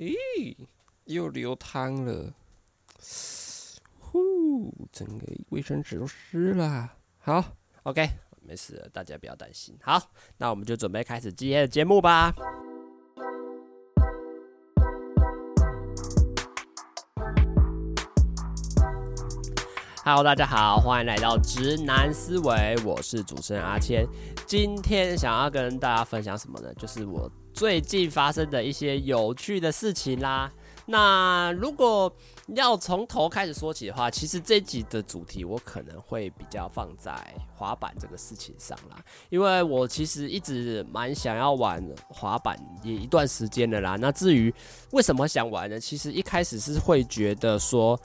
咦，又流汤了，呼，整个卫生纸都湿了。好，OK，没事，大家不要担心。好，那我们就准备开始今天的节目吧。Hello，大家好，欢迎来到直男思维，我是主持人阿谦。今天想要跟大家分享什么呢？就是我最近发生的一些有趣的事情啦。那如果要从头开始说起的话，其实这集的主题我可能会比较放在滑板这个事情上啦，因为我其实一直蛮想要玩滑板也一段时间了啦。那至于为什么想玩呢？其实一开始是会觉得说。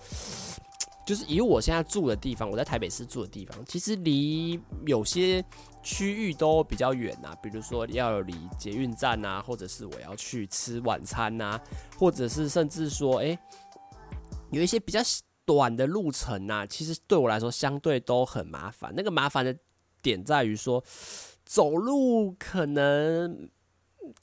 就是以我现在住的地方，我在台北市住的地方，其实离有些区域都比较远呐。比如说要离捷运站呐，或者是我要去吃晚餐呐，或者是甚至说，诶，有一些比较短的路程呐，其实对我来说相对都很麻烦。那个麻烦的点在于说，走路可能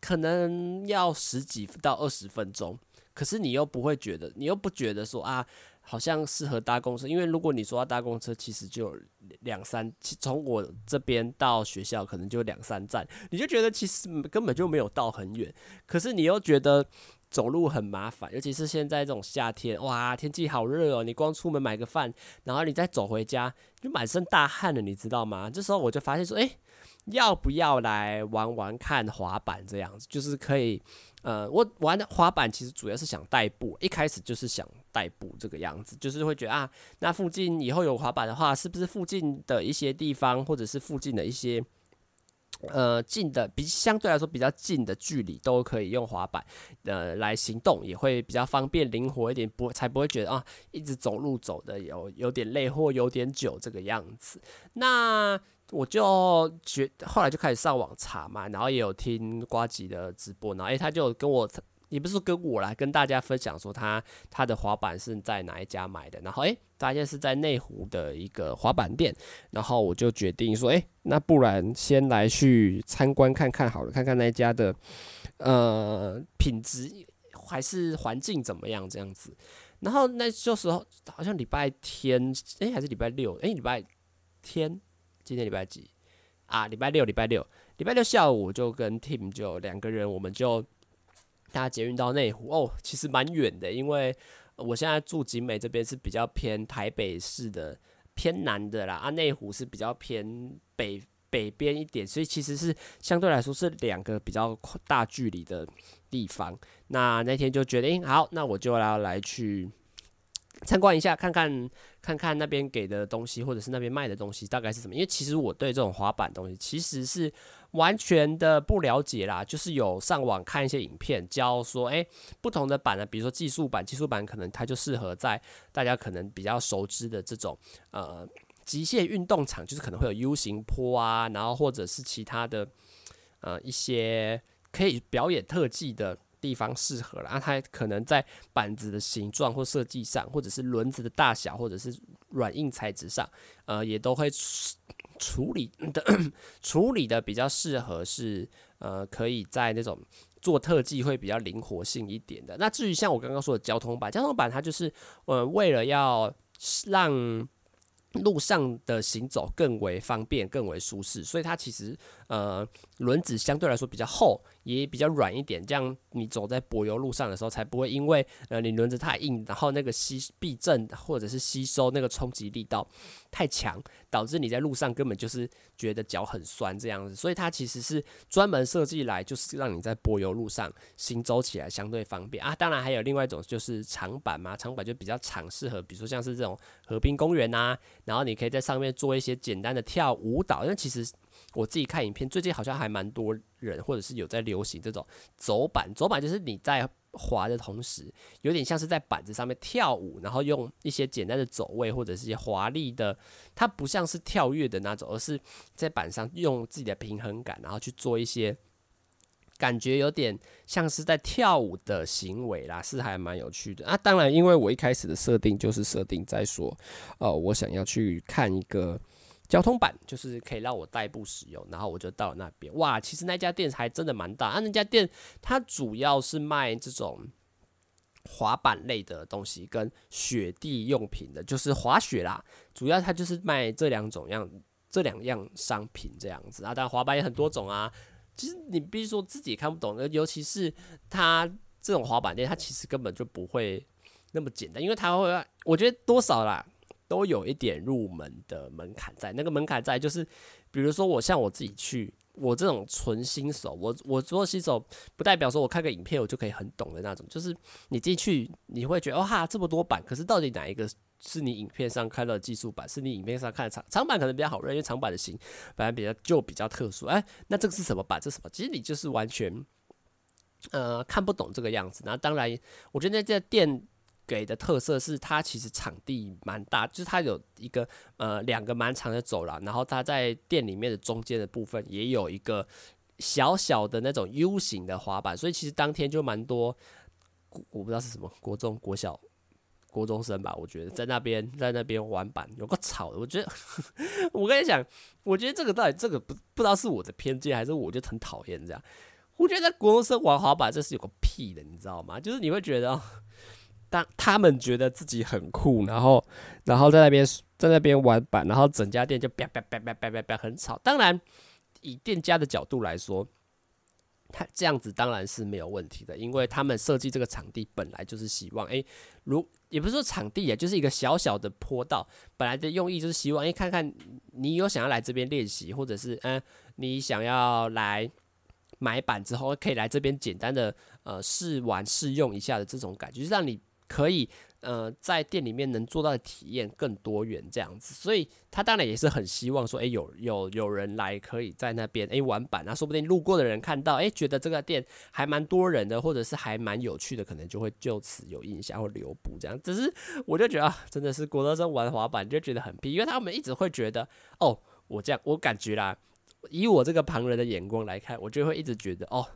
可能要十几到二十分钟，可是你又不会觉得，你又不觉得说啊。好像适合搭公车，因为如果你说要搭公车，其实就两三，从我这边到学校可能就两三站，你就觉得其实根本就没有到很远，可是你又觉得走路很麻烦，尤其是现在这种夏天，哇，天气好热哦，你光出门买个饭，然后你再走回家，就满身大汗了，你知道吗？这时候我就发现说，诶，要不要来玩玩看滑板这样子，就是可以。呃，我玩滑板其实主要是想代步，一开始就是想代步这个样子，就是会觉得啊，那附近以后有滑板的话，是不是附近的一些地方，或者是附近的一些呃近的比相对来说比较近的距离，都可以用滑板呃来行动，也会比较方便灵活一点，不才不会觉得啊一直走路走的有有点累或有点久这个样子。那我就觉后来就开始上网查嘛，然后也有听瓜吉的直播，然后诶，他就跟我，也不是跟我来跟大家分享说他他的滑板是在哪一家买的，然后诶，发现是在内湖的一个滑板店，然后我就决定说，诶，那不然先来去参观看看好了，看看那家的呃品质还是环境怎么样这样子，然后那时候好像礼拜天，诶，还是礼拜六，诶，礼拜天。今天礼拜几啊？礼拜六，礼拜六，礼拜六下午就跟 Tim 就两个人，我们就搭捷运到内湖哦。其实蛮远的，因为我现在住景美这边是比较偏台北市的偏南的啦，啊，内湖是比较偏北北边一点，所以其实是相对来说是两个比较大距离的地方。那那天就决定好，那我就要来去。参观一下，看看看看那边给的东西，或者是那边卖的东西大概是什么？因为其实我对这种滑板东西其实是完全的不了解啦，就是有上网看一些影片，教说，诶，不同的板呢，比如说技术板，技术板可能它就适合在大家可能比较熟知的这种呃极限运动场，就是可能会有 U 型坡啊，然后或者是其他的呃一些可以表演特技的。地方适合了啊，它可能在板子的形状或设计上，或者是轮子的大小，或者是软硬材质上，呃，也都会处理的 处理的比较适合，是呃，可以在那种做特技会比较灵活性一点的。那至于像我刚刚说的交通板，交通板它就是呃，为了要让路上的行走更为方便、更为舒适，所以它其实呃，轮子相对来说比较厚。也比较软一点，这样你走在柏油路上的时候，才不会因为呃你轮子太硬，然后那个吸避震或者是吸收那个冲击力道太强，导致你在路上根本就是觉得脚很酸这样子。所以它其实是专门设计来就是让你在柏油路上行走起来相对方便啊。当然还有另外一种就是长板嘛，长板就比较长，适合比如说像是这种河滨公园呐，然后你可以在上面做一些简单的跳舞蹈，因为其实。我自己看影片，最近好像还蛮多人，或者是有在流行这种走板。走板就是你在滑的同时，有点像是在板子上面跳舞，然后用一些简单的走位或者是一些华丽的，它不像是跳跃的那种，而是在板上用自己的平衡感，然后去做一些感觉有点像是在跳舞的行为啦，是还蛮有趣的。啊，当然，因为我一开始的设定就是设定在说，呃，我想要去看一个。交通板就是可以让我代步使用，然后我就到那边。哇，其实那家店还真的蛮大啊！那家店它主要是卖这种滑板类的东西跟雪地用品的，就是滑雪啦，主要它就是卖这两种样这两样商品这样子啊。当然滑板也很多种啊，其实你比如说自己看不懂的，尤其是它这种滑板店，它其实根本就不会那么简单，因为它会，我觉得多少啦都有一点入门的门槛在，那个门槛在就是，比如说我像我自己去。我这种纯新手，我我做新手不代表说我看个影片我就可以很懂的那种，就是你进去你会觉得哦哈这么多版，可是到底哪一个是你影片上看到的技术版，是你影片上看长长版可能比较好认，因为长版的型反正比较就比较特殊。哎，那这个是什么版？这是什么？其实你就是完全呃看不懂这个样子。那当然，我觉得那家店。给的特色是它其实场地蛮大，就是它有一个呃两个蛮长的走廊，然后它在店里面的中间的部分也有一个小小的那种 U 型的滑板，所以其实当天就蛮多，我不知道是什么国中、国小、国中生吧，我觉得在那边在那边玩板有个吵的，我觉得 我跟你讲，我觉得这个到底这个不不知道是我的偏见还是我就很讨厌这样，我觉得在国中生玩滑板这是有个屁的，你知道吗？就是你会觉得。当他们觉得自己很酷，然后，然后在那边在那边玩板，然后整家店就叭叭叭叭叭叭叭很吵。当然，以店家的角度来说，他这样子当然是没有问题的，因为他们设计这个场地本来就是希望，诶，如也不是说场地啊，就是一个小小的坡道，本来的用意就是希望，诶，看看你有想要来这边练习，或者是嗯，你想要来买板之后可以来这边简单的呃试玩试用一下的这种感觉，就让你。可以，呃，在店里面能做到的体验更多元这样子，所以他当然也是很希望说，诶，有有有人来可以在那边诶玩板啊，说不定路过的人看到，诶，觉得这个店还蛮多人的，或者是还蛮有趣的，可能就会就此有印象或留步这样。只是我就觉得啊，真的是国德生玩滑板就觉得很屁，因为他们一直会觉得，哦，我这样我感觉啦，以我这个旁人的眼光来看，我就会一直觉得，哦，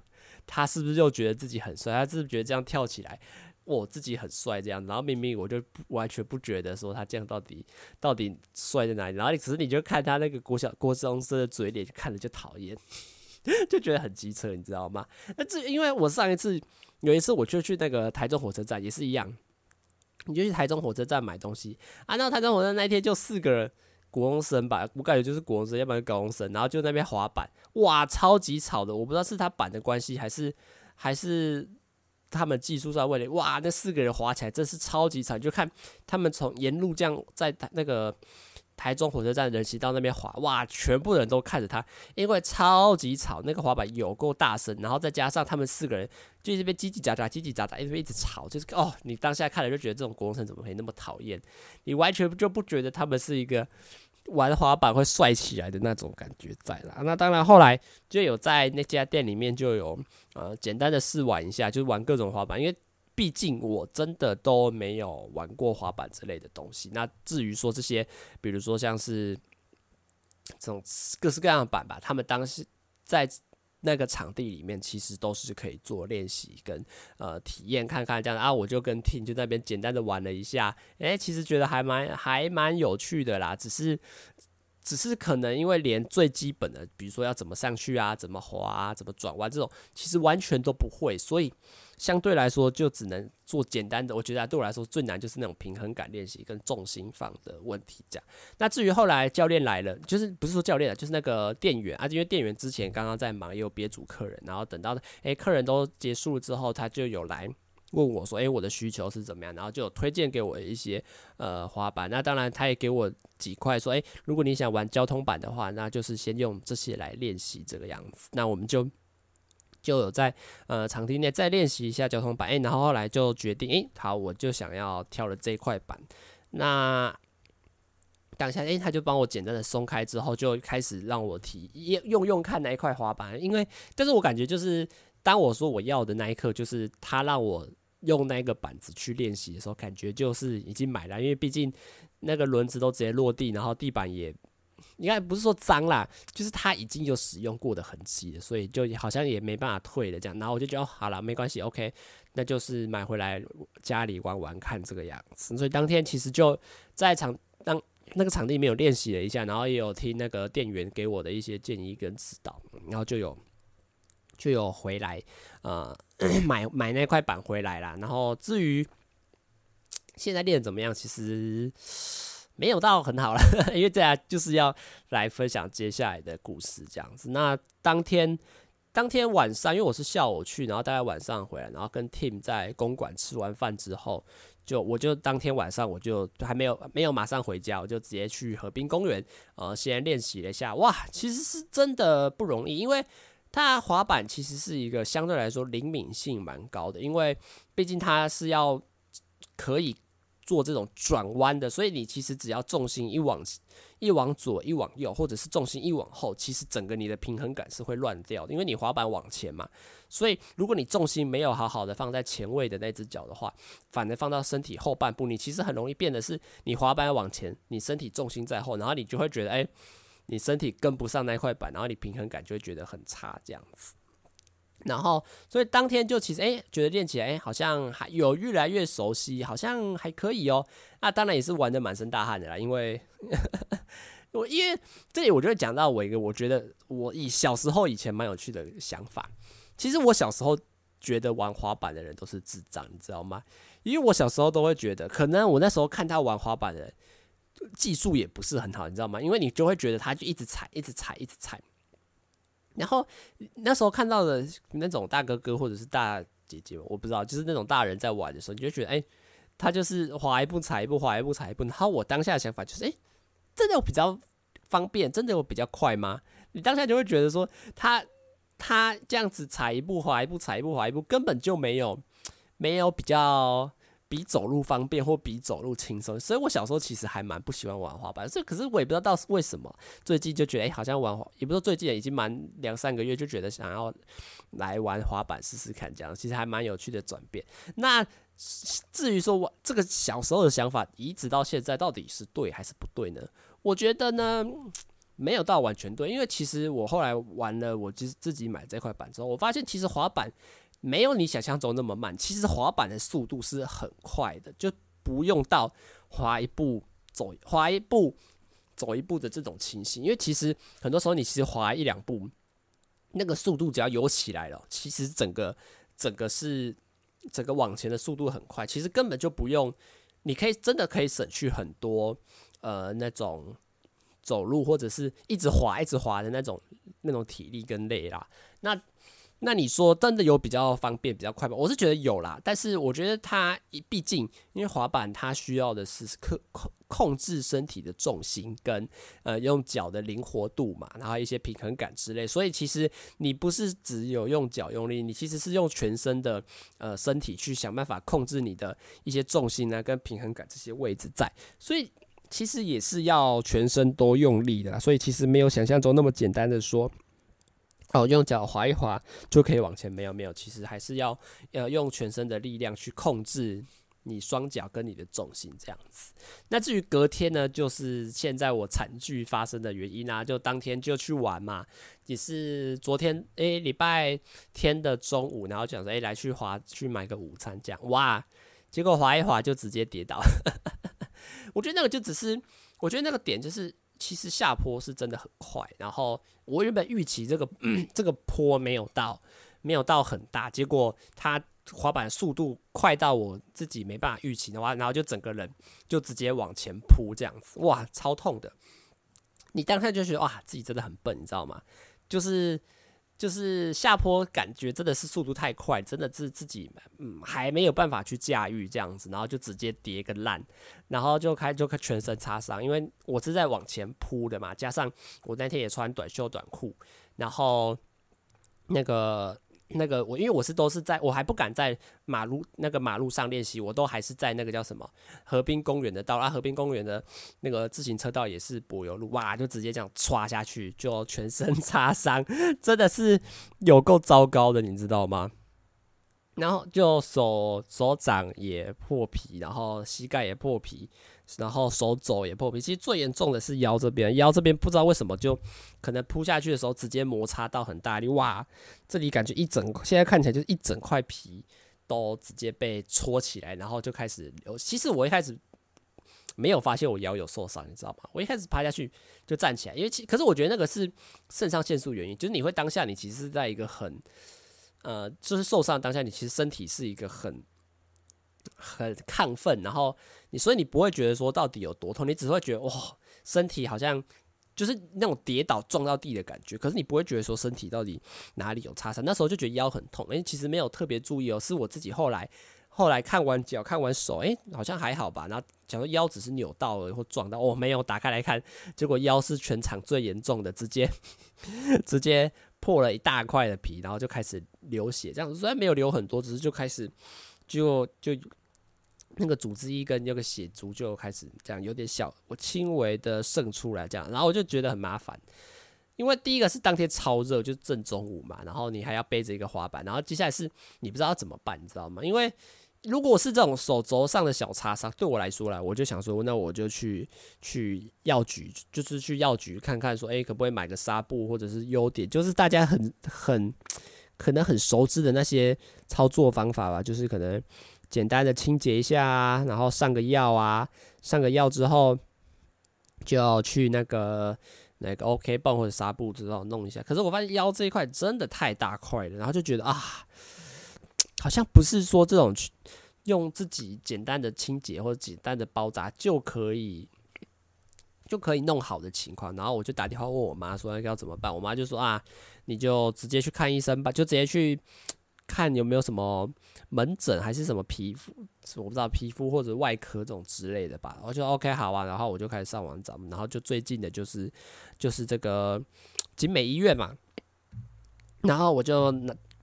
他是不是就觉得自己很帅？他是不是觉得这样跳起来？我自己很帅这样，然后明明我就不完全不觉得说他这样到底到底帅在哪里，然后你只是你就看他那个郭小郭中生的嘴脸，就看着就讨厌，就觉得很机车，你知道吗？那这因为我上一次有一次我就去那个台中火车站也是一样，你就去台中火车站买东西啊，那台中火车站那天就四个人国中生吧，我感觉就是国中生，要不然高中生，然后就那边滑板，哇，超级吵的，我不知道是他板的关系还是还是。他们技术上问题，哇，那四个人滑起来真是超级惨。就看他们从沿路这样在那个台中火车站人行道那边滑，哇，全部人都看着他，因为超级吵，那个滑板有够大声，然后再加上他们四个人就这边叽叽喳喳、叽叽喳喳，一直一直吵，就是哦，你当下看了就觉得这种国中生怎么可以那么讨厌？你完全就不觉得他们是一个。玩滑板会帅起来的那种感觉在啦，那当然后来就有在那家店里面就有呃简单的试玩一下，就是玩各种滑板，因为毕竟我真的都没有玩过滑板之类的东西。那至于说这些，比如说像是这种各式各样的板吧，他们当时在。那个场地里面其实都是可以做练习跟呃体验看看这样啊，我就跟 Tin 就那边简单的玩了一下，诶、其实觉得还蛮还蛮有趣的啦，只是只是可能因为连最基本的，比如说要怎么上去啊，怎么滑啊，怎么转弯这种，其实完全都不会，所以。相对来说，就只能做简单的。我觉得对我来说最难就是那种平衡感练习跟重心放的问题。这样，那至于后来教练来了，就是不是说教练啊，就是那个店员啊，因为店员之前刚刚在忙，也有憋住客人，然后等到诶、客人都结束了之后，他就有来问我说，诶、欸，我的需求是怎么样？然后就有推荐给我一些呃滑板。那当然，他也给我几块，说，诶、欸，如果你想玩交通板的话，那就是先用这些来练习这个样子。那我们就。就有在呃场地内再练习一下交通板，诶、欸，然后后来就决定，诶、欸，好，我就想要挑了这一块板。那当下，诶、欸，他就帮我简单的松开之后，就开始让我提用用看那一块滑板。因为，但是我感觉就是，当我说我要的那一刻，就是他让我用那个板子去练习的时候，感觉就是已经买了，因为毕竟那个轮子都直接落地，然后地板也。应该不是说脏啦，就是它已经有使用过的痕迹了，所以就好像也没办法退了这样。然后我就觉得，好了，没关系，OK，那就是买回来家里玩玩看这个样子。所以当天其实就在场当那个场地没有练习了一下，然后也有听那个店员给我的一些建议跟指导，然后就有就有回来，呃，买买那块板回来啦。然后至于现在练得怎么样，其实没有到很好了，因为这样就是要来分享接下来的故事这样子。那当天当天晚上，因为我是下午去，然后大概晚上回来，然后跟 Tim 在公馆吃完饭之后，就我就当天晚上我就还没有没有马上回家，我就直接去河滨公园，呃，先练习了一下。哇，其实是真的不容易，因为。它滑板其实是一个相对来说灵敏性蛮高的，因为毕竟它是要可以做这种转弯的，所以你其实只要重心一往一往左一往右，或者是重心一往后，其实整个你的平衡感是会乱掉的，因为你滑板往前嘛，所以如果你重心没有好好的放在前位的那只脚的话，反而放到身体后半部，你其实很容易变得是你滑板往前，你身体重心在后，然后你就会觉得哎。你身体跟不上那块板，然后你平衡感就会觉得很差，这样子。然后，所以当天就其实哎、觉得练起来哎、好像还有越来越熟悉，好像还可以哦、那当然也是玩得满身大汗的啦，因为 我因为这里我就会讲到我一个我觉得我以小时候以前蛮有趣的想法。其实我小时候觉得玩滑板的人都是智障，你知道吗？因为我小时候都会觉得，可能我那时候看他玩滑板的人。技术也不是很好，你知道吗？因为你就会觉得他就一直踩，一直踩，一直踩。然后那时候看到的那种大哥哥或者是大姐姐，我不知道，就是那种大人在玩的时候，你就觉得，哎、他就是滑一步踩一步，滑一步踩一步。然后我当下的想法就是，哎、真的有比较方便，真的有比较快吗？你当下就会觉得说，他他这样子踩一步，滑一步，踩一步，滑一步，根本就没有没有比较。比走路方便或比走路轻松，所以我小时候其实还蛮不喜欢玩滑板。所以可是我也不知道到为什么，最近就觉得哎、好像玩滑，也不是最近已经蛮两三个月，就觉得想要来玩滑板试试看，这样其实还蛮有趣的转变。那至于说我这个小时候的想法，一直到现在到底是对还是不对呢？我觉得呢，没有到完全对，因为其实我后来玩了，我就是自己买这块板之后，我发现其实滑板。没有你想象中那么慢，其实滑板的速度是很快的，就不用到滑一步走滑一步走一步的这种情形。因为其实很多时候你其实滑一两步，那个速度只要有起来了，其实整个整个是整个往前的速度很快，其实根本就不用，你可以真的可以省去很多呃那种走路或者是一直滑一直滑的那种那种体力跟累啦。那那你说真的有比较方便、比较快吗？我是觉得有啦，但是我觉得它毕竟因为滑板它需要的是控控控制身体的重心跟呃用脚的灵活度嘛，然后一些平衡感之类，所以其实你不是只有用脚用力，你其实是用全身的呃身体去想办法控制你的一些重心呢跟平衡感这些位置在，所以其实也是要全身都用力的啦，所以其实没有想象中那么简单的说。哦，用脚滑一滑就可以往前？没有没有，其实还是要呃用全身的力量去控制你双脚跟你的重心这样子。那至于隔天呢，就是现在我惨剧发生的原因啊，就当天就去玩嘛，也是昨天诶礼拜天的中午，然后讲说诶来去滑去买个午餐这样，哇，结果滑一滑就直接跌倒。我觉得那个就只是，我觉得那个点就是。其实下坡是真的很快，然后我原本预期这个、这个坡没有到，没有到很大，结果它滑板速度快到我自己没办法预期的话，然后就整个人就直接往前扑这样子，哇，超痛的！你当下就觉得哇，自己真的很笨，你知道吗？就是。就是下坡，感觉真的是速度太快，真的是自己嗯还没有办法去驾驭这样子，然后就直接跌个烂，然后就开就全身擦伤，因为我是在往前扑的嘛，加上我那天也穿短袖短裤，然后那个。那个我因为我是都是在我还不敢在马路那个马路上练习，我都还是在那个叫什么河滨公园的道啊，河滨公园的那个自行车道也是柏油路，哇，就直接这样唰下去，就全身 擦伤，真的是有够糟糕的，你知道吗？然后就手手掌也破皮，然后膝盖也破皮。然后手肘也破皮，其实最严重的是腰这边，腰这边不知道为什么就可能扑下去的时候直接摩擦到很大力，哇，这里感觉一整，现在看起来就是一整块皮都直接被戳起来，然后就开始流。其实我一开始没有发现我腰有受伤，你知道吗？我一开始趴下去就站起来，因为其可是我觉得那个是肾上腺素原因，就是你会当下你其实是在一个很呃，就是受伤当下，你其实身体是一个很很亢奋，然后你所以你不会觉得说到底有多痛，你只会觉得哇，身体好像就是那种跌倒撞到地的感觉，可是你不会觉得说身体到底哪里有擦伤。那时候就觉得腰很痛，诶，其实没有特别注意哦，是我自己后来。后来看完脚，看完手，哎、欸，好像还好吧。然后假如腰只是扭到了或撞到，哦，没有，打开来看，结果腰是全场最严重的，直接 直接破了一大块的皮，然后就开始流血。这样虽然没有流很多，只是就开始就就那个组织一跟那个血珠就开始这样有点小，我轻微的渗出来这样，然后我就觉得很麻烦，因为第一个是当天超热，就正中午嘛，然后你还要背着一个滑板，然后接下来是你不知道要怎么办，你知道吗？因为如果是这种手肘上的小擦伤，对我来说啦，我就想说，那我就去去药局，就是去药局看看，说，诶、欸，可不可以买个纱布，或者是优点，就是大家很很可能很熟知的那些操作方法吧，就是可能简单的清洁一下啊，然后上个药啊，上个药之后就要去那个那个 OK 绷或者纱布之后弄一下。可是我发现腰这一块真的太大块了，然后就觉得啊。好像不是说这种去用自己简单的清洁或者简单的包扎就可以就可以弄好的情况，然后我就打电话问我妈说要怎么办，我妈就说啊，你就直接去看医生吧，就直接去看有没有什么门诊还是什么皮肤，我不知道皮肤或者外科这种之类的吧。我就 OK 好啊，然后我就开始上网找，然后就最近的就是就是这个景美医院嘛，然后我就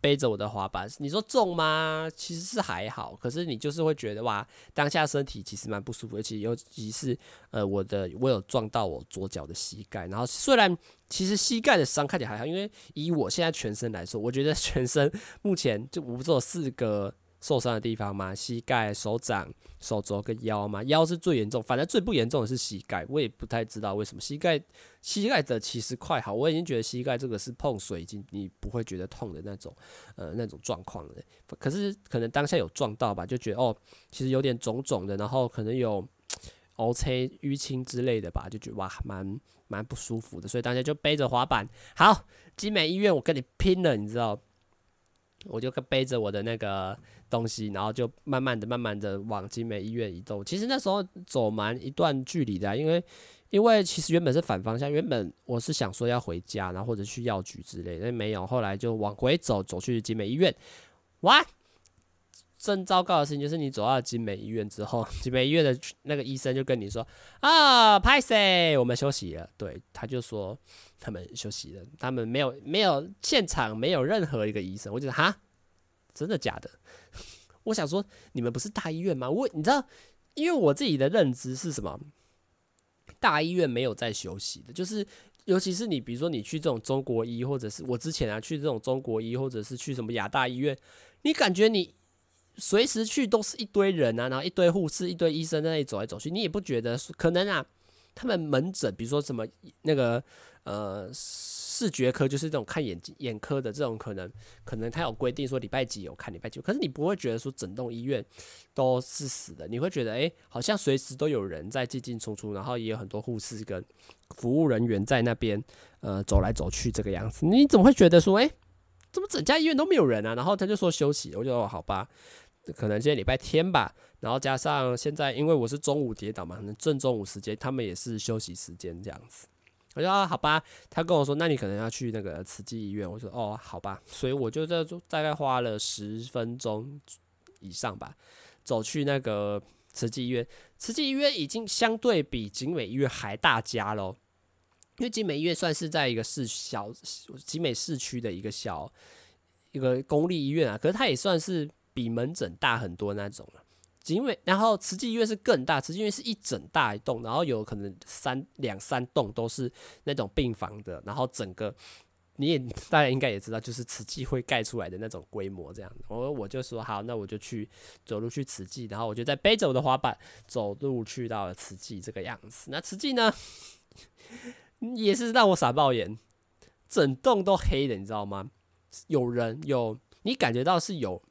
背着我的滑板，你说重吗？其实是还好，可是你就是会觉得哇，当下身体其实蛮不舒服，而且尤其是呃，我的我有撞到我左脚的膝盖，然后虽然其实膝盖的伤看起来还好，因为以我现在全身来说，我觉得全身目前就无座四个。受伤的地方嘛，膝盖、手掌、手肘跟腰嘛，腰是最严重，反正最不严重的是膝盖。我也不太知道为什么膝盖，膝盖的其实快好，我已经觉得膝盖这个是碰水已经你不会觉得痛的那种，呃，那种状况了。可是可能当下有撞到吧，就觉得哦，其实有点肿肿的，然后可能有凹车淤青之类的吧，就觉得哇，蛮蛮不舒服的。所以大家就背着滑板，好，景美医院我跟你拼了，你知道，我就背着我的那个。东西，然后就慢慢的、慢慢的往集美医院移动。其实那时候走蛮一段距离的，因为因为其实原本是反方向，原本我是想说要回家，然后或者去药局之类的，但没有。后来就往回走，走去集美医院。哇，真糟糕的事情就是，你走到景美医院之后，景美医院的那个医生就跟你说啊，拍谢，我们休息了。对，他就说他们休息了，他们没有没有现场没有任何一个医生。我觉得哈，真的假的？我想说，你们不是大医院吗？我你知道，因为我自己的认知是什么？大医院没有在休息的，就是尤其是你，比如说你去这种中国医，或者是我之前啊去这种中国医，或者是去什么亚大医院，你感觉你随时去都是一堆人啊，然后一堆护士、一堆医生在那里走来走去，你也不觉得可能啊？他们门诊，比如说什么那个呃。视觉科就是这种看眼睛眼科的这种，可能可能他有规定说礼拜几有看礼拜几，可是你不会觉得说整栋医院都是死的，你会觉得诶、好像随时都有人在进进出出，然后也有很多护士跟服务人员在那边呃走来走去这个样子，你怎么会觉得说诶、怎么整家医院都没有人啊？然后他就说休息，我就说好吧，可能今天礼拜天吧，然后加上现在因为我是中午跌倒嘛，可能正中午时间他们也是休息时间这样子。我说啊，好吧，他跟我说，那你可能要去那个慈济医院。我说哦，好吧，所以我就在大概花了十分钟以上吧，走去那个慈济医院。慈济医院已经相对比景美医院还大家喽，因为景美医院算是在一个市小景美市区的一个小一个公立医院啊，可是它也算是比门诊大很多那种了。因为，然后慈济医院是更大，慈济医院是一整大一栋，然后有可能三两三栋都是那种病房的，然后整个你也大家应该也知道，就是慈济会盖出来的那种规模这样。我我就说好，那我就去走路去慈济，然后我就在背着我的滑板走路去到了慈济这个样子。那慈济呢，也是让我傻爆眼，整栋都黑的，你知道吗？有人有，你感觉到是有。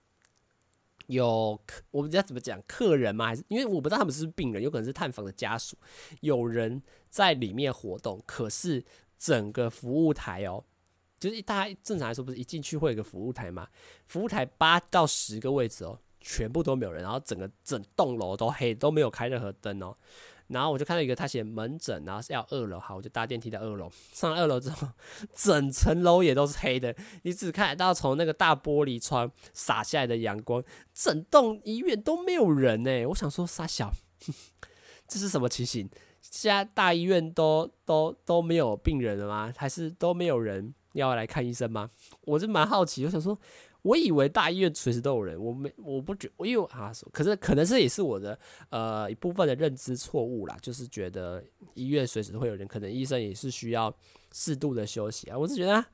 有客，我不知道怎么讲，客人吗？还是因为我不知道他们是不是病人，有可能是探访的家属，有人在里面活动，可是整个服务台哦，就是大家正常来说不是一进去会有个服务台吗？服务台八到十个位置哦，全部都没有人，然后整个整栋楼都黑，都没有开任何灯哦。然后我就看到一个，他写门诊，然后是要二楼，好，我就搭电梯到二楼。上二楼之后，整层楼也都是黑的，你只看到从那个大玻璃窗洒下来的阳光，整栋医院都没有人呢。我想说，傻小，这是什么情形？现在大医院都都都没有病人了吗？还是都没有人要来看医生吗？我就蛮好奇，我想说。我以为大医院随时都有人，我没我不觉，我因为啊，可是可能这也是我的呃一部分的认知错误啦，就是觉得医院随时都会有人，可能医生也是需要适度的休息啊。我是觉得啊，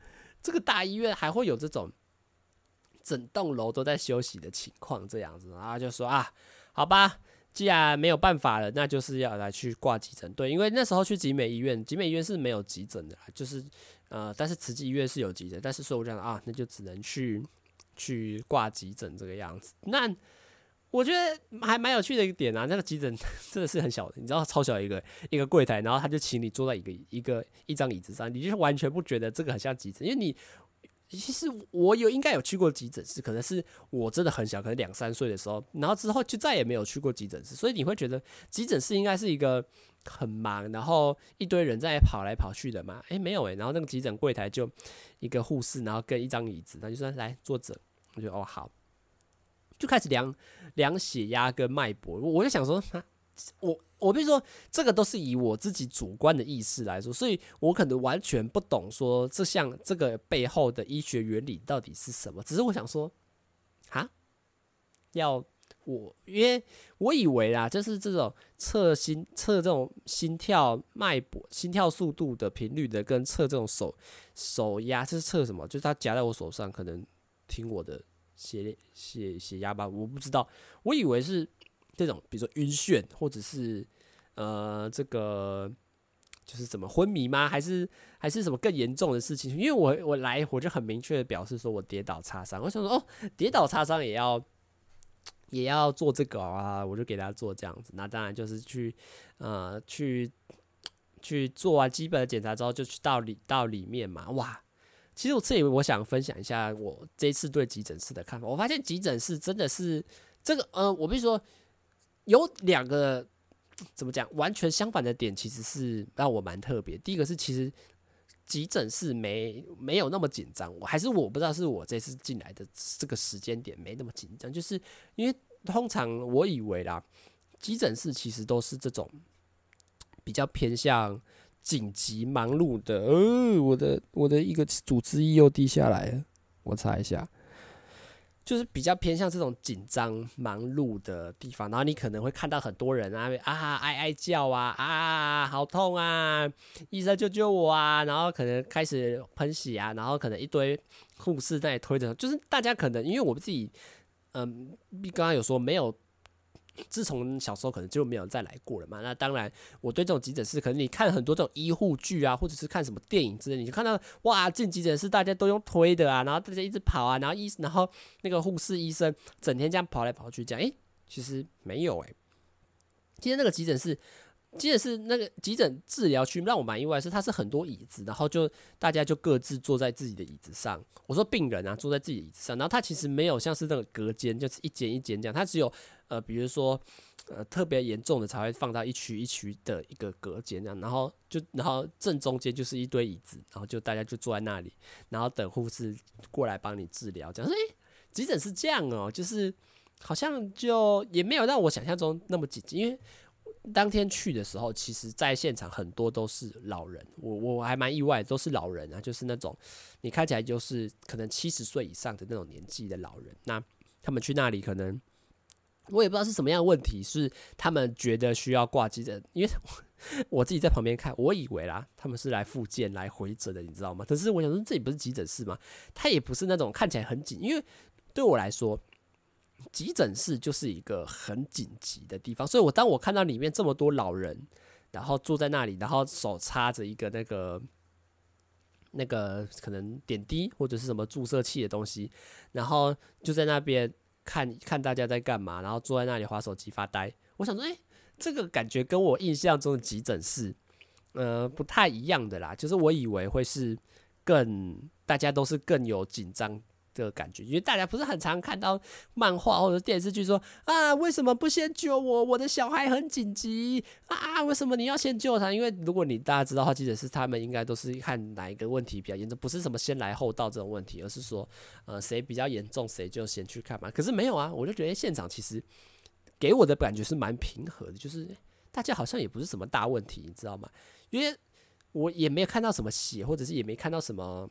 这个大医院还会有这种整栋楼都在休息的情况这样子，然后就说啊，好吧，既然没有办法了，那就是要来去挂急诊。对，因为那时候去集美医院，集美医院是没有急诊的，就是呃，但是慈济医院是有急诊，但是所以我讲啊，那就只能去。去挂急诊这个样子，那我觉得还蛮有趣的一个点啊。那个急诊 真的是很小的，你知道，超小一个一个柜台，然后他就请你坐在一个一个一张椅子上，你就完全不觉得这个很像急诊，因为你其实我有应该有去过急诊室，可能是我真的很小，可能两三岁的时候，然后之后就再也没有去过急诊室，所以你会觉得急诊室应该是一个很忙，然后一堆人在跑来跑去的嘛？诶，没有诶，然后那个急诊柜台就一个护士，然后跟一张椅子，他就说来坐着。我觉得哦好，就开始量量血压跟脉搏。我就想说，啊、我我比如说，这个都是以我自己主观的意识来说，所以我可能完全不懂说这项这个背后的医学原理到底是什么。只是我想说，啊，要我，因为我以为啦，就是这种测心测这种心跳脉搏、心跳速度的频率的，跟测这种手手压，这是测什么？就是它夹在我手上，可能。听我的血血血压吧，我不知道，我以为是这种，比如说晕眩，或者是呃这个就是怎么昏迷吗？还是还是什么更严重的事情？因为我我来我就很明确的表示说我跌倒擦伤，我想说哦，跌倒擦伤也要也要做这个啊，我就给他做这样子。那当然就是去呃去去做完基本的检查之后，就去到里到里面嘛，哇！其实我这里我想分享一下我这次对急诊室的看法。我发现急诊室真的是这个，呃，我必须说有两个怎么讲完全相反的点，其实是让我蛮特别。第一个是其实急诊室没没有那么紧张，我还是我不知道是我这次进来的这个时间点没那么紧张，就是因为通常我以为啦，急诊室其实都是这种比较偏向。紧急忙碌的，呃，我的我的一个组织液又滴下来了，我擦一下，就是比较偏向这种紧张忙碌的地方，然后你可能会看到很多人啊啊哀哀叫啊啊好痛啊，医生救救我啊，然后可能开始喷血啊，然后可能一堆护士在推着，就是大家可能因为我们自己，嗯，刚刚有说没有。自从小时候可能就没有再来过了嘛。那当然，我对这种急诊室，可能你看很多这种医护剧啊，或者是看什么电影之类，你就看到哇，进急诊室大家都用推的啊，然后大家一直跑啊，然后医，然后那个护士医生整天这样跑来跑去，这样，诶，其实没有诶。今天那个急诊室。急诊室那个急诊治疗区让我蛮意外，是它是很多椅子，然后就大家就各自坐在自己的椅子上。我说病人啊，坐在自己的椅子上，然后它其实没有像是那个隔间，就是一间一间这样，它只有呃，比如说呃特别严重的才会放到一区一区的一个隔间这样，然后就然后正中间就是一堆椅子，然后就大家就坐在那里，然后等护士过来帮你治疗。这样说，诶，急诊是这样哦，就是好像就也没有让我想象中那么紧急，因为。当天去的时候，其实在现场很多都是老人，我我还蛮意外，都是老人啊，就是那种你看起来就是可能七十岁以上的那种年纪的老人。那他们去那里，可能我也不知道是什么样的问题，是他们觉得需要挂急诊，因为 我自己在旁边看，我以为啦，他们是来复健、来回诊的，你知道吗？可是我想说，这里不是急诊室吗？他也不是那种看起来很紧，因为对我来说。急诊室就是一个很紧急的地方，所以我当我看到里面这么多老人，然后坐在那里，然后手插着一个那个那个可能点滴或者是什么注射器的东西，然后就在那边看看大家在干嘛，然后坐在那里划手机发呆。我想说，哎、这个感觉跟我印象中的急诊室，呃，不太一样的啦。就是我以为会是更大家都是更有紧张。的感觉，因为大家不是很常看到漫画或者电视剧说啊，为什么不先救我？我的小孩很紧急啊！为什么你要先救他？因为如果你大家知道的话，其实是他们应该都是看哪一个问题比较严重，不是什么先来后到这种问题，而是说呃谁比较严重谁就先去看嘛。可是没有啊，我就觉得现场其实给我的感觉是蛮平和的，就是大家好像也不是什么大问题，你知道吗？因为我也没有看到什么血，或者是也没看到什么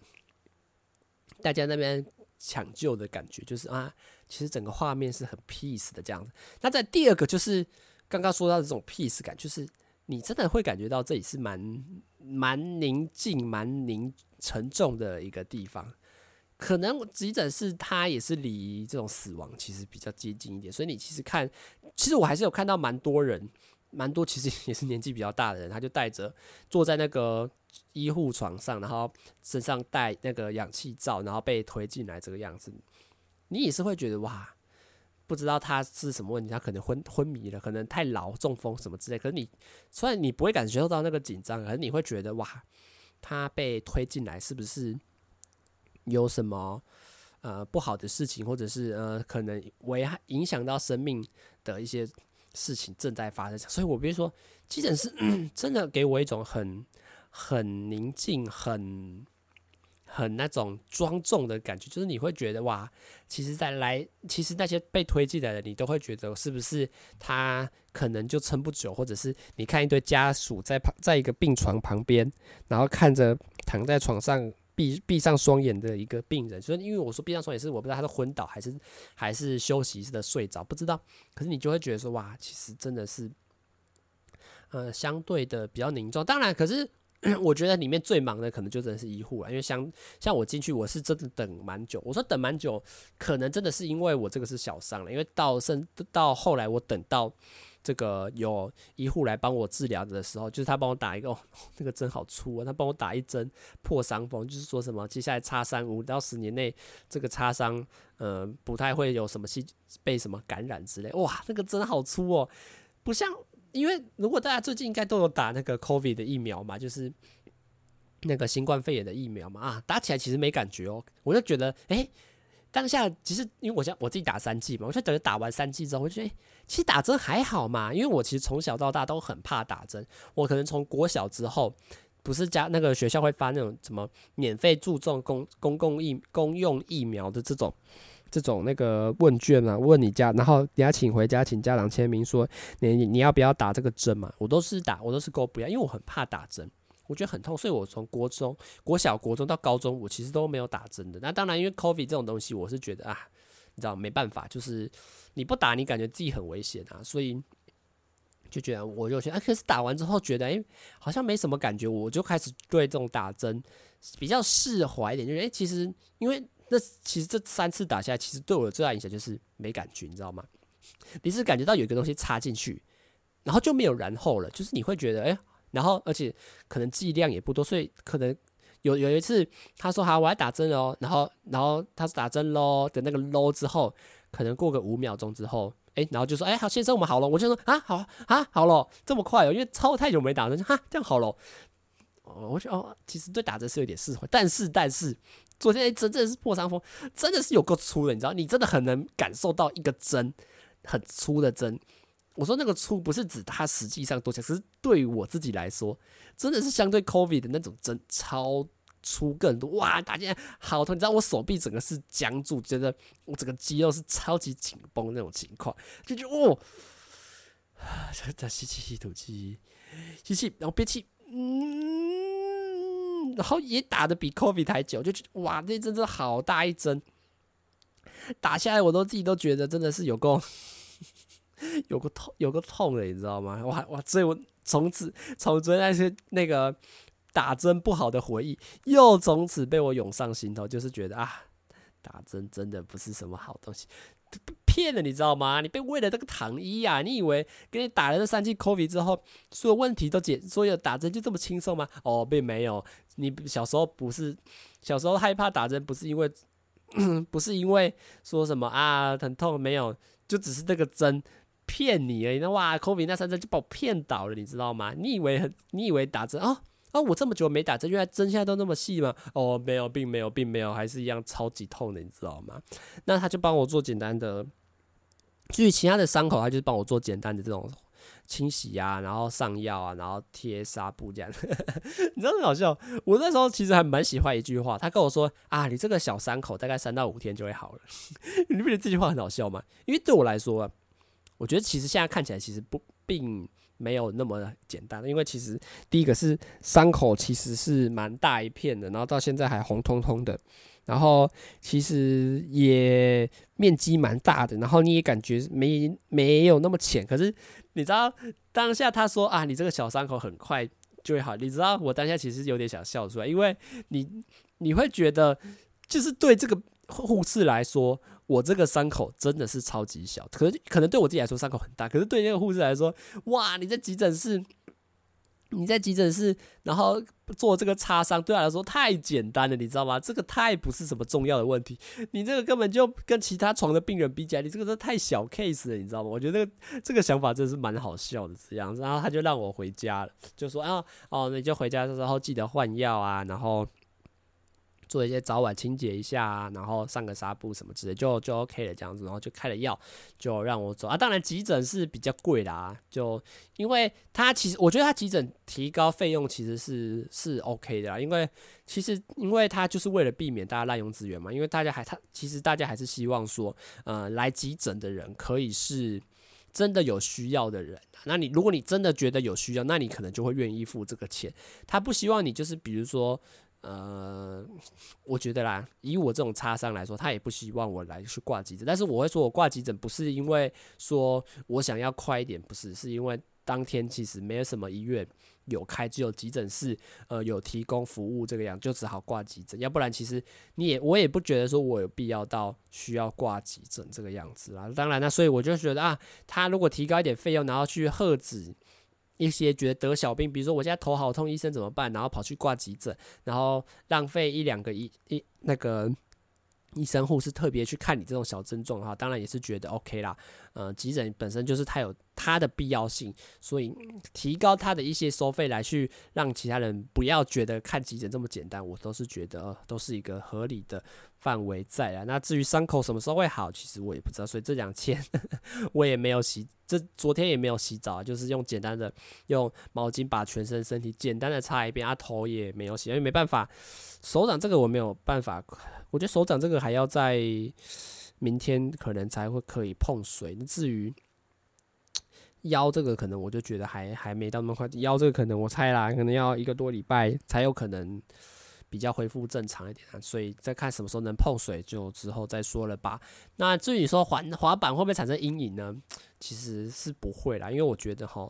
大家那边。抢救的感觉就是啊，其实整个画面是很 peace 的这样子。那在第二个就是刚刚说到的这种 peace 感，就是你真的会感觉到这里是蛮蛮宁静、蛮宁沉重的一个地方。可能急诊室它也是离这种死亡其实比较接近一点，所以你其实看，其实我还是有看到蛮多人。蛮多其实也是年纪比较大的人，他就带着坐在那个医护床上，然后身上带那个氧气罩，然后被推进来这个样子。你也是会觉得哇，不知道他是什么问题，他可能昏昏迷了，可能太老、中风什么之类。可是你虽然你不会感觉到那个紧张，可是你会觉得哇，他被推进来是不是有什么呃不好的事情，或者是呃可能危害影响到生命的一些。事情正在发生，所以我比如说，急诊室 真的给我一种很很宁静、很很那种庄重的感觉，就是你会觉得哇，其实在来，其实那些被推进来的，你都会觉得是不是他可能就撑不久，或者是你看一堆家属在旁，在一个病床旁边，然后看着躺在床上。闭闭上双眼的一个病人，所以因为我说闭上双眼是我不知道他是昏倒还是还是休息式的睡着，不知道。可是你就会觉得说哇，其实真的是，呃，相对的比较凝重。当然，可是 我觉得里面最忙的可能就真的是医护了，因为像像我进去，我是真的等蛮久。我说等蛮久，可能真的是因为我这个是小伤了，因为到甚到后来我等到。这个有医护来帮我治疗的时候，就是他帮我打一个，哦、那个针好粗啊！他帮我打一针破伤风，就是说什么接下来插三五到十年内，这个擦伤，呃，不太会有什么细被什么感染之类。哇，那个针好粗哦，不像，因为如果大家最近应该都有打那个 COVID 的疫苗嘛，就是那个新冠肺炎的疫苗嘛，啊，打起来其实没感觉哦，我就觉得，诶。当下其实，因为我想我自己打三剂嘛，我就等于打完三剂之后，我就觉得，其实打针还好嘛。因为我其实从小到大都很怕打针。我可能从国小之后，不是家那个学校会发那种什么免费注重公公共疫公用疫苗的这种这种那个问卷啊，问你家，然后你要请回家请家长签名说你你要不要打这个针嘛？我都是打，我都是勾不要，因为我很怕打针。我觉得很痛，所以我从国中、国小、国中到高中，我其实都没有打针的。那当然，因为 COVID 这种东西，我是觉得啊，你知道没办法，就是你不打，你感觉自己很危险啊，所以就觉得我就觉得，啊，可是打完之后觉得，哎，好像没什么感觉，我就开始对这种打针比较释怀一点，就，哎，其实因为那其实这三次打下来，其实对我的最大影响就是没感觉，你知道吗？你是感觉到有一个东西插进去，然后就没有然后了，就是你会觉得，哎。然后，而且可能剂量也不多，所以可能有有一次他说好，我要打针哦，然后然后他说打针喽的那个喽之后，可能过个五秒钟之后，哎，然后就说哎好，先生我们好了，我就说啊好啊好了，这么快哦，因为超太久没打针，哈这样好了，哦，我觉得哦其实对打针是有点释怀，但是但是昨天真正是破伤风，真的是有够粗的，你知道，你真的很能感受到一个针很粗的针。我说那个粗不是指它实际上多强，是对我自己来说，真的是相对 COVID 的那种针超出更多哇！大家好痛，你知道我手臂整个是僵住，觉得我整个肌肉是超级紧绷那种情况，就觉得哦，再吸气吸吐气，吸气然后憋气，嗯，然后也打得比 COVID 还久，就觉得哇，那针真的好大一针，打下来我都自己都觉得真的是有够。有个痛，有个痛的，你知道吗？哇哇！所以我从此从昨天那些那个打针不好的回忆，又从此被我涌上心头，就是觉得啊，打针真的不是什么好东西，骗了你知道吗？你被喂了这个糖衣啊！你以为给你打了这三剂 COVID 之后，所有问题都解，所有打针就这么轻松吗？哦，并没有。你小时候不是小时候害怕打针，不是因为 不是因为说什么啊很痛没有，就只是那个针骗你而已。那哇，Kobe 那三针就把我骗倒了，你知道吗？你以为很，你以为打针哦哦，我这么久没打针，原来针现在都那么细吗？哦，没有，并没有，并没有，还是一样超级痛的，你知道吗？那他就帮我做简单的，至于其他的伤口，他就是帮我做简单的这种。清洗啊，然后上药啊，然后贴纱布这样，你知道很好笑。我那时候其实还蛮喜欢一句话，他跟我说啊，你这个小伤口大概三到五天就会好了。你不觉得这句话很好笑吗？因为对我来说，我觉得其实现在看起来其实不并没有那么简单。因为其实第一个是伤口其实是蛮大一片的，然后到现在还红彤彤的。然后其实也面积蛮大的，然后你也感觉没没有那么浅。可是你知道当下他说啊，你这个小伤口很快就会好。你知道我当下其实有点想笑出来，因为你你会觉得就是对这个护士来说，我这个伤口真的是超级小。可是可能对我自己来说伤口很大，可是对那个护士来说，哇，你在急诊室。你在急诊室，然后做这个擦伤，对他来说太简单了，你知道吗？这个太不是什么重要的问题，你这个根本就跟其他床的病人比起来，你这个都太小 case 了，你知道吗？我觉得这个这个想法真的是蛮好笑的这样子，然后他就让我回家了，就说啊，哦，你就回家的时候记得换药啊，然后。做一些早晚清洁一下啊，然后上个纱布什么之类，就就 OK 了这样子，然后就开了药，就让我走啊。当然急诊是比较贵的啊，就因为他其实我觉得他急诊提高费用其实是是 OK 的啦，因为其实因为他就是为了避免大家滥用资源嘛，因为大家还他其实大家还是希望说，呃，来急诊的人可以是真的有需要的人。那你如果你真的觉得有需要，那你可能就会愿意付这个钱。他不希望你就是比如说。呃，我觉得啦，以我这种擦伤来说，他也不希望我来去挂急诊。但是我会说，我挂急诊不是因为说我想要快一点，不是，是因为当天其实没有什么医院有开，只有急诊室呃有提供服务这个样，就只好挂急诊。要不然，其实你也我也不觉得说我有必要到需要挂急诊这个样子啦。当然，那所以我就觉得啊，他如果提高一点费用，然后去喝止。一些觉得得小病，比如说我现在头好痛，医生怎么办？然后跑去挂急诊，然后浪费一两个医一那个医生护士特别去看你这种小症状的话，当然也是觉得 OK 啦。呃，急诊本身就是太有它的必要性，所以提高它的一些收费来去让其他人不要觉得看急诊这么简单，我都是觉得都是一个合理的范围在啊。那至于伤口什么时候会好，其实我也不知道，所以这两天我也没有洗。这昨天也没有洗澡，就是用简单的用毛巾把全身身体简单的擦一遍，啊头也没有洗，因为没办法，手掌这个我没有办法，我觉得手掌这个还要在明天可能才会可以碰水。至于腰这个，可能我就觉得还还没到那么快，腰这个可能我猜啦，可能要一个多礼拜才有可能。比较恢复正常一点啊，所以再看什么时候能碰水，就之后再说了吧。那至于说滑滑板会不会产生阴影呢？其实是不会啦，因为我觉得哈，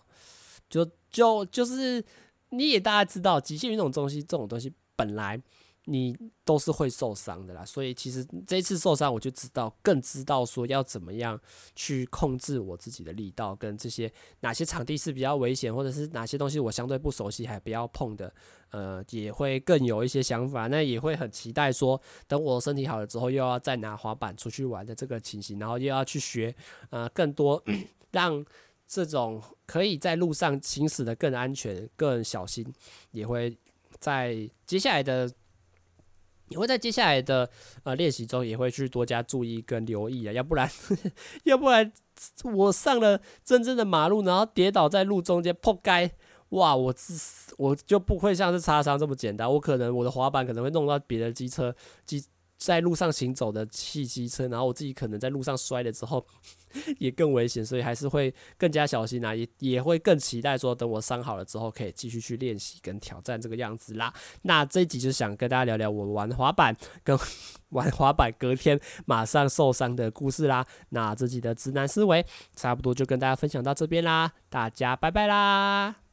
就就就是你也大家知道，极限运动这种东西，这种东西本来。你都是会受伤的啦，所以其实这次受伤，我就知道，更知道说要怎么样去控制我自己的力道，跟这些哪些场地是比较危险，或者是哪些东西我相对不熟悉，还不要碰的，呃，也会更有一些想法。那也会很期待说，等我身体好了之后，又要再拿滑板出去玩的这个情形，然后又要去学，呃，更多让这种可以在路上行驶的更安全、更小心，也会在接下来的。你会在接下来的呃练习中，也会去多加注意跟留意啊，要不然，要不然我上了真正的马路，然后跌倒在路中间，扑街，哇，我我就不会像是擦伤这么简单，我可能我的滑板可能会弄到别的机车机。在路上行走的汽机车，然后我自己可能在路上摔了之后，也更危险，所以还是会更加小心啊，也也会更期待说，等我伤好了之后，可以继续去练习跟挑战这个样子啦。那这一集就想跟大家聊聊我玩滑板跟 玩滑板隔天马上受伤的故事啦。那这集的直男思维差不多就跟大家分享到这边啦，大家拜拜啦。